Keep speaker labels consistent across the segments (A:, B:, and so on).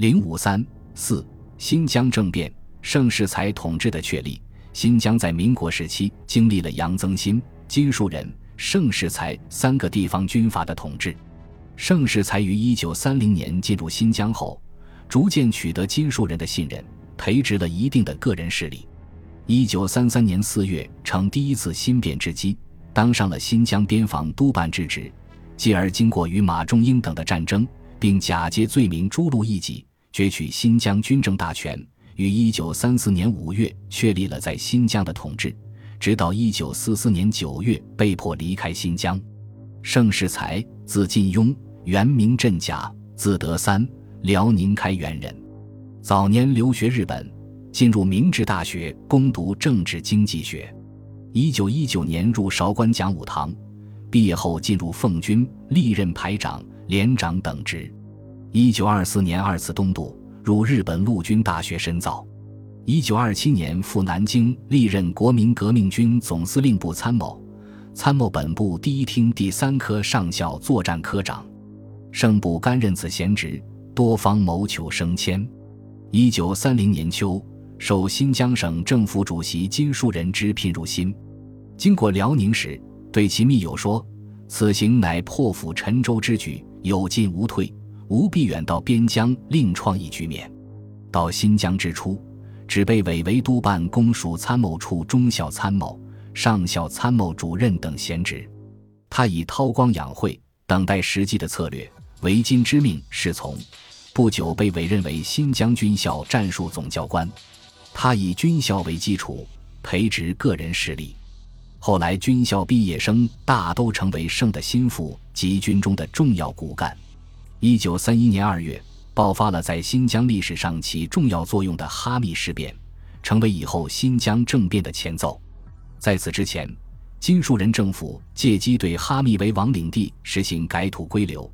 A: 零五三四新疆政变，盛世才统治的确立。新疆在民国时期经历了杨增新、金树人、盛世才三个地方军阀的统治。盛世才于一九三零年进入新疆后，逐渐取得金树人的信任，培植了一定的个人势力。一九三三年四月，乘第一次新变之机，当上了新疆边防督办之职。继而经过与马仲英等的战争，并假借罪名诛戮异己，攫取新疆军政大权。于一九三四年五月确立了在新疆的统治，直到一九四四年九月被迫离开新疆。盛世才，字晋庸，原名镇甲，字德三，辽宁开原人。早年留学日本，进入明治大学攻读政治经济学。一九一九年入韶关讲武堂，毕业后进入奉军，历任排长、连长等职。一九二四年二次东渡。入日本陆军大学深造，一九二七年赴南京，历任国民革命军总司令部参谋、参谋本部第一厅第三科上校作战科长，盛部甘任此闲职，多方谋求升迁。一九三零年秋，受新疆省政府主席金树人之聘入新，经过辽宁时，对其密友说：“此行乃破釜沉舟之举，有进无退。”吴必远到边疆另创一局面，到新疆之初，只被委为督办公署参谋处中校参谋、上校参谋主任等闲职。他以韬光养晦、等待时机的策略，违金之命是从。不久被委任为新疆军校战术总教官。他以军校为基础，培植个人势力。后来军校毕业生大都成为盛的心腹及军中的重要骨干。一九三一年二月，爆发了在新疆历史上起重要作用的哈密事变，成为以后新疆政变的前奏。在此之前，金树人政府借机对哈密为王领地实行改土归流，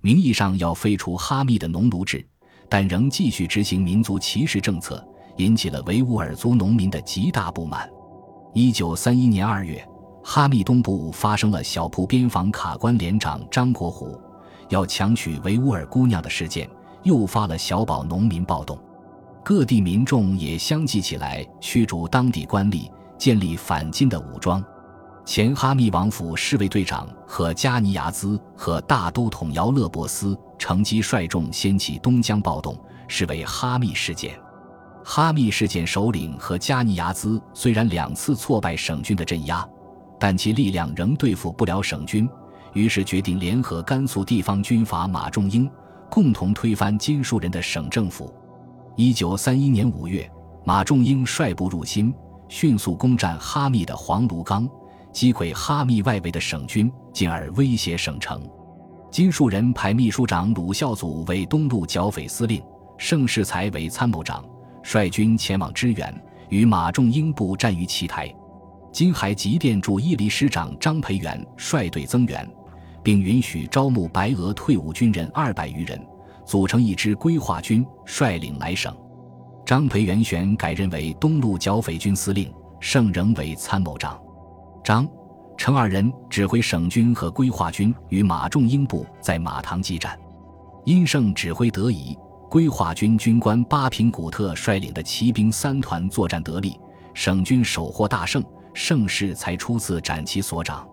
A: 名义上要废除哈密的农奴制，但仍继续执行民族歧视政策，引起了维吾尔族农民的极大不满。一九三一年二月，哈密东部发生了小铺边防卡关连长张国虎。要强娶维吾尔姑娘的事件，诱发了小保农民暴动，各地民众也相继起来驱逐当地官吏，建立反金的武装。前哈密王府侍卫队长和加尼亚兹和大都统姚勒伯斯乘机率众掀起东江暴动，视为哈密事件。哈密事件首领和加尼亚兹虽然两次挫败省军的镇压，但其力量仍对付不了省军。于是决定联合甘肃地方军阀马仲英，共同推翻金树人的省政府。一九三一年五月，马仲英率部入新，迅速攻占哈密的黄炉岗，击溃哈密外围的省军，进而威胁省城。金树人派秘书长鲁孝祖为东路剿匪司令，盛世才为参谋长，率军前往支援，与马仲英部战于奇台。金海急电驻伊犁师长张培元率队增援。并允许招募白俄退伍军人二百余人，组成一支规划军，率领来省。张培元选改任为东路剿匪军司令，盛仍为参谋长。张、程二人指挥省军和规划军与马仲英部在马塘激战。因盛指挥得宜，规划军军官巴平古特率领的骑兵三团作战得力，省军首获大胜，盛世才初次斩其所长。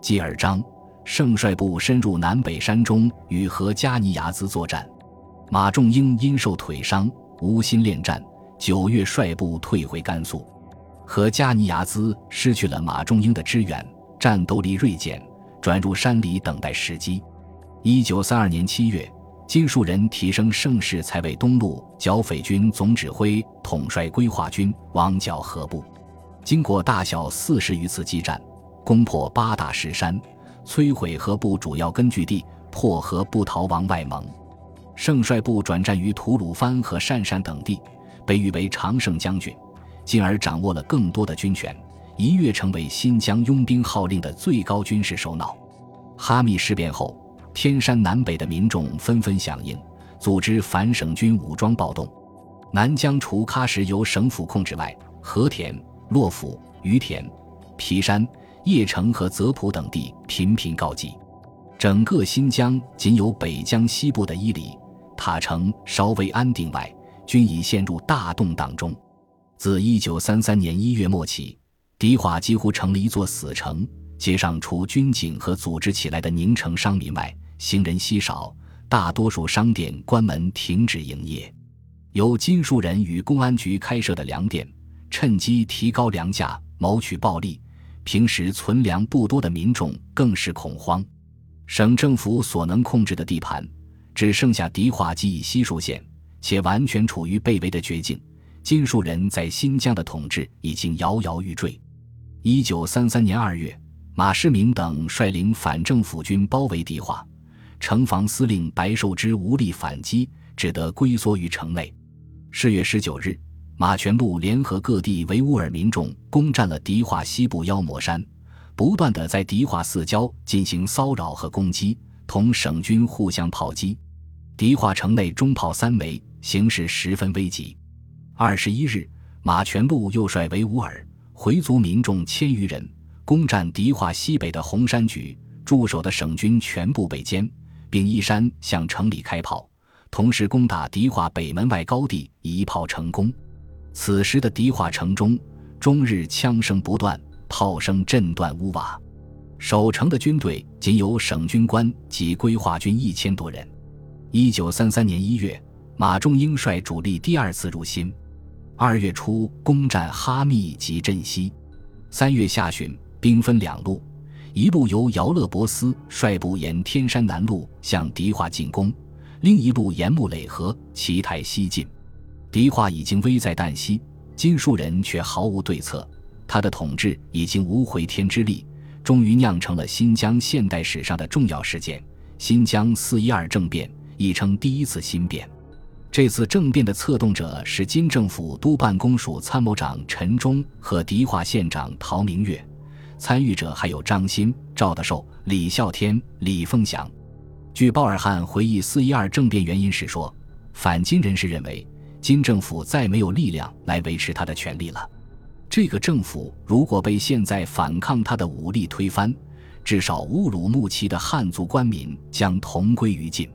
A: 继而张。盛率部深入南北山中，与何加尼亚兹作战。马仲英因受腿伤，无心恋战。九月率部退回甘肃。何加尼亚兹失去了马仲英的支援，战斗力锐减，转入山里等待时机。一九三二年七月，金树人提升盛世才为东路剿匪军总指挥，统帅规划军王剿河部。经过大小四十余次激战，攻破八大石山。摧毁河部主要根据地，破河部逃亡外蒙。盛率部转战于吐鲁番和鄯善等地，被誉为常胜将军，进而掌握了更多的军权，一跃成为新疆拥兵号令的最高军事首脑。哈密事变后，天山南北的民众纷纷响应，组织反省军武装暴动。南疆除喀什由省府控制外，和田、洛府、于田、皮山。叶城和泽普等地频频告急，整个新疆仅有北疆西部的伊犁、塔城稍微安定外，均已陷入大动荡中。自一九三三年一月末起，迪化几乎成了一座死城，街上除军警和组织起来的宁城商民外，行人稀少，大多数商店关门停止营业。由金树人与公安局开设的粮店，趁机提高粮价，谋取暴利。平时存粮不多的民众更是恐慌。省政府所能控制的地盘，只剩下迪化及以西数县，且完全处于被围的绝境。金树人在新疆的统治已经摇摇欲坠。一九三三年二月，马世明等率领反政府军包围迪化，城防司令白寿之无力反击，只得龟缩于城内。四月十九日，马全禄联合各地维吾尔民众攻占了迪化西部妖魔山，不断的在迪化四郊进行骚扰和攻击，同省军互相炮击。迪化城内中炮三枚，形势十分危急。二十一日，马全禄又率维吾尔回族民众千余人攻占迪化西北的红山局，驻守的省军全部被歼，并依山向城里开炮，同时攻打迪化北门外高地，一炮成功。此时的迪化城中终日枪声不断，炮声震断屋瓦。守城的军队仅有省军官及规划军一千多人。一九三三年一月，马仲英率主力第二次入侵。二月初攻占哈密及镇西，三月下旬兵分两路，一路由姚勒伯斯率部沿天山南路向迪化进攻，另一路沿木垒河、奇台西进。迪化已经危在旦夕，金树人却毫无对策。他的统治已经无回天之力，终于酿成了新疆现代史上的重要事件——新疆四一二政变，亦称第一次新变。这次政变的策动者是金政府督办公署参谋长陈忠和迪化县长陶明月，参与者还有张欣、赵德寿、李孝天、李凤祥。据鲍尔汉回忆四一二政变原因时说，反金人士认为金政府再没有力量来维持他的权利了。这个政府如果被现在反抗他的武力推翻，至少乌鲁木齐的汉族官民将同归于尽。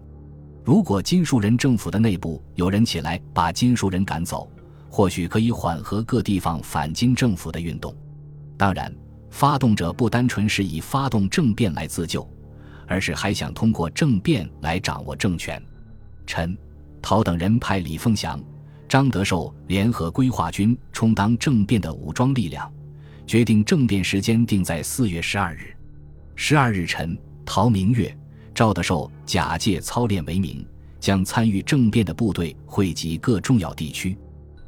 A: 如果金树人政府的内部有人起来把金树人赶走，或许可以缓和各地方反金政府的运动。当然，发动者不单纯是以发动政变来自救，而是还想通过政变来掌握政权。陈、陶等人派李凤祥、张德寿联合规划军充当政变的武装力量，决定政变时间定在四月十二日。十二日晨，陶明月。赵德寿假借操练为名，将参与政变的部队汇集各重要地区。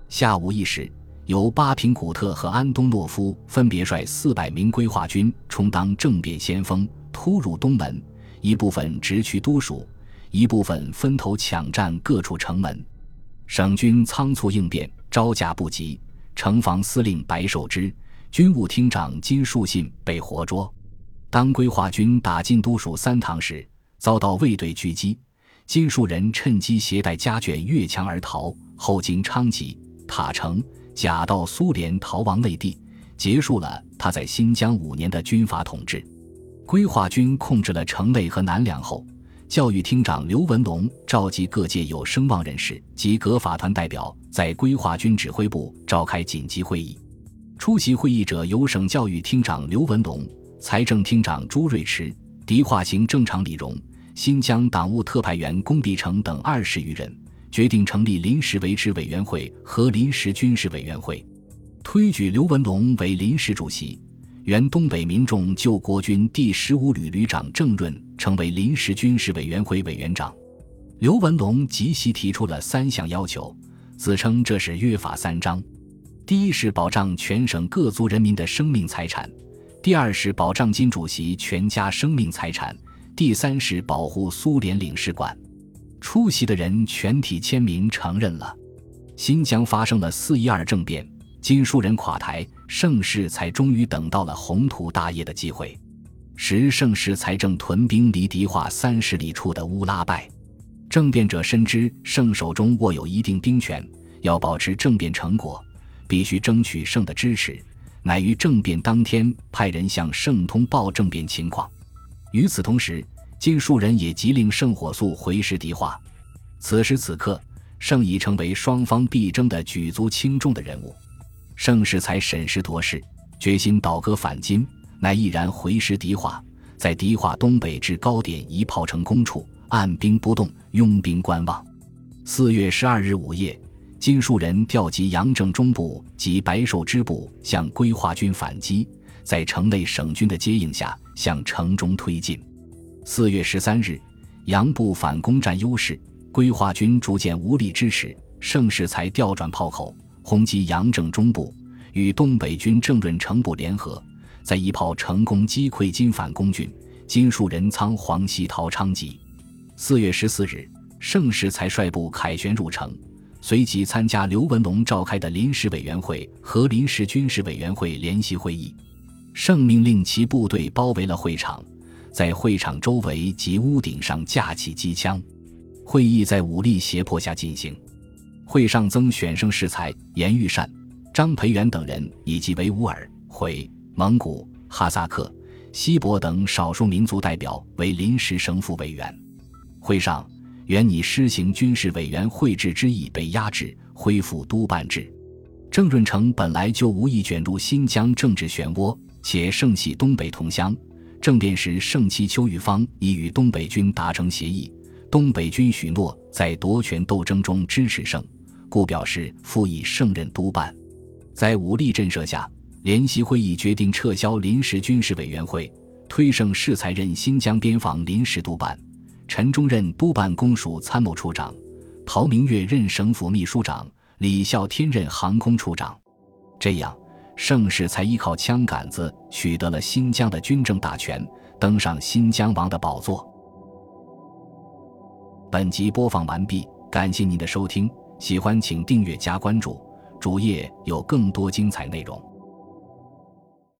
A: 下午一时，由巴平古特和安东诺夫分别率四百名规划军充当政变先锋，突入东门，一部分直趋都署，一部分分头抢占各处城门。省军仓促应变，招架不及。城防司令白寿之、军务厅长金树信被活捉。当规划军打进都署三堂时，遭到卫队狙击，金树人趁机携带家眷越墙而逃，后经昌吉、塔城，假到苏联逃亡内地，结束了他在新疆五年的军阀统治。规划军控制了城内和南梁后，教育厅长刘文龙召集各界有声望人士及革法团代表，在规划军指挥部召开紧急会议。出席会议者有省教育厅长刘文龙、财政厅长朱瑞驰。迪化行政长李荣、新疆党务特派员龚必成等二十余人决定成立临时维持委员会和临时军事委员会，推举刘文龙为临时主席，原东北民众救国军第十五旅旅长郑润成为临时军事委员会委员长。刘文龙即席提出了三项要求，自称这是约法三章：第一是保障全省各族人民的生命财产。第二是保障金主席全家生命财产，第三是保护苏联领事馆。出席的人全体签名承认了。新疆发生了四一二政变，金树人垮台，盛世才终于等到了宏图大业的机会。时盛世才正屯兵离迪化三十里处的乌拉拜，政变者深知圣手中握有一定兵权，要保持政变成果，必须争取圣的支持。乃于政变当天派人向圣通报政变情况。与此同时，金树人也急令圣火速回师迪化。此时此刻，圣已成为双方必争的举足轻重的人物。盛世才审时度势，决心倒戈反金，乃毅然回师迪化，在迪化东北至高点一炮成功处，按兵不动，拥兵观望。四月十二日午夜，金树人调集杨正中部及白寿之部向归化军反击，在城内省军的接应下，向城中推进。四月十三日，杨部反攻占优势，归化军逐渐无力支持，盛世才调转炮口，轰击杨正中部，与东北军郑润成部联合，在一炮成功击溃金反攻军，金树人仓黄西逃昌吉。四月十四日。盛世才率部凯旋入城，随即参加刘文龙召开的临时委员会和临时军事委员会联席会议。盛命令其部队包围了会场，在会场周围及屋顶上架起机枪。会议在武力胁迫下进行。会上增选盛世才、严玉善、张培元等人，以及维吾尔、回、蒙古、哈萨克、锡伯等少数民族代表为临时省府委员。会上。原拟施行军事委员会制之意被压制，恢复督办制。郑润成本来就无意卷入新疆政治漩涡，且盛系东北同乡。政变时，盛期邱玉芳已与东北军达成协议，东北军许诺在夺权斗争中支持盛，故表示复以胜任督办。在武力震慑下，联席会议决定撤销临时军事委员会，推盛世才任新疆边防临时督办。陈忠任督办公署参谋处长，陶明月任省府秘书长，李孝天任航空处长。这样，盛世才依靠枪杆子取得了新疆的军政大权，登上新疆王的宝座。本集播放完毕，感谢您的收听，喜欢请订阅加关注，主页有更多精彩内容。